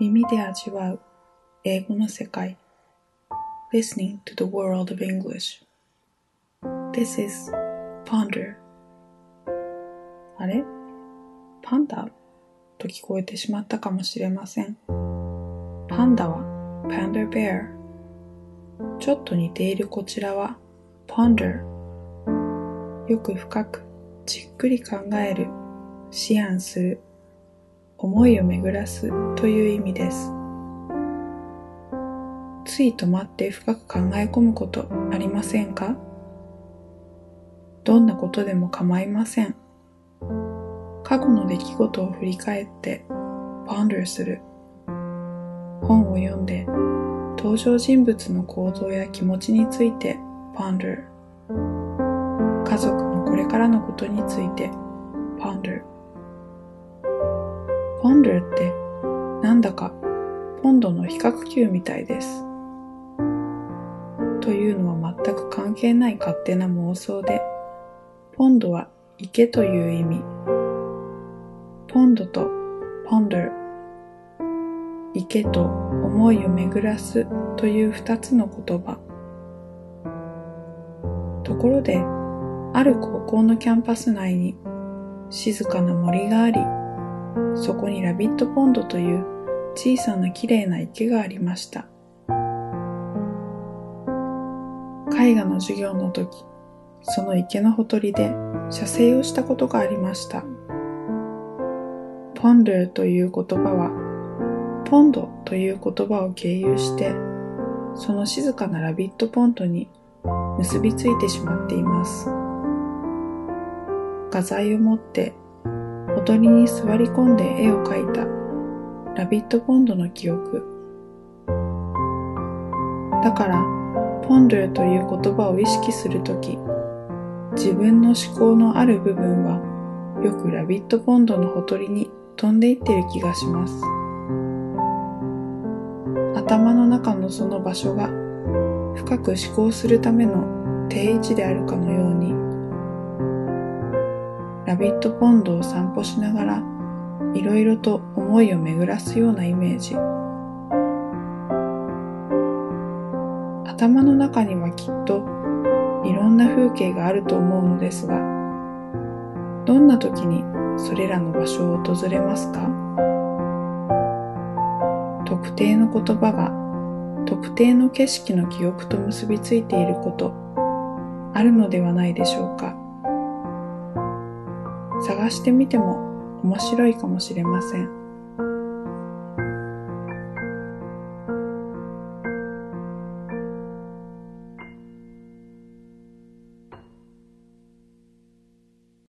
耳で味わう。英語の世界。Listening to the world of English. This is Ponder. あれ？パンダ？と聞こえてしまったかもしれません。パンダは？Panda Bear ちょっと似ているこちらは？Ponder よく深くじっくり考える。思案する。思いを巡らすという意味です。つい止まって深く考え込むことありませんか？どんなことでも構いません。過去の出来事を振り返って ponder する。本を読んで登場人物の行動や気持ちについて ponder。家族のこれからのことについて ponder。Ponder ってなんだかポンドの比較級みたいです。というのは全く関係ない勝手な妄想で、ポンドは池という意味。ポンドとポンダー、池と思いを巡らすという二つの言葉。ところで、ある高校のキャンパス内に静かな森があり、そこにラビットポンドという小さな綺麗な池がありました。絵画の授業の時、その池のほとりで写生をしたことがありました。ポンドゥという言葉は、ポンドという言葉を経由して、その静かなラビットポンドに結びついてしまっています。画材を持ってほとりに座り込んで絵を描いたラビットポンドの記憶。だから、ポンドゥという言葉を意識するとき、自分の思考のある部分はよくラビットポンドのほとりに飛んでいってる気がします。頭の中のその場所が深く思考するための定位置であるかのよう、ラビットポンドを散歩しながらいろいろと思いを巡らすようなイメージ。頭の中にはきっといろんな風景があると思うのですが、どんな時にそれらの場所を訪れますか？特定の言葉が特定の景色の記憶と結びついていることあるのではないでしょうか？探してみても面白いかもしれません。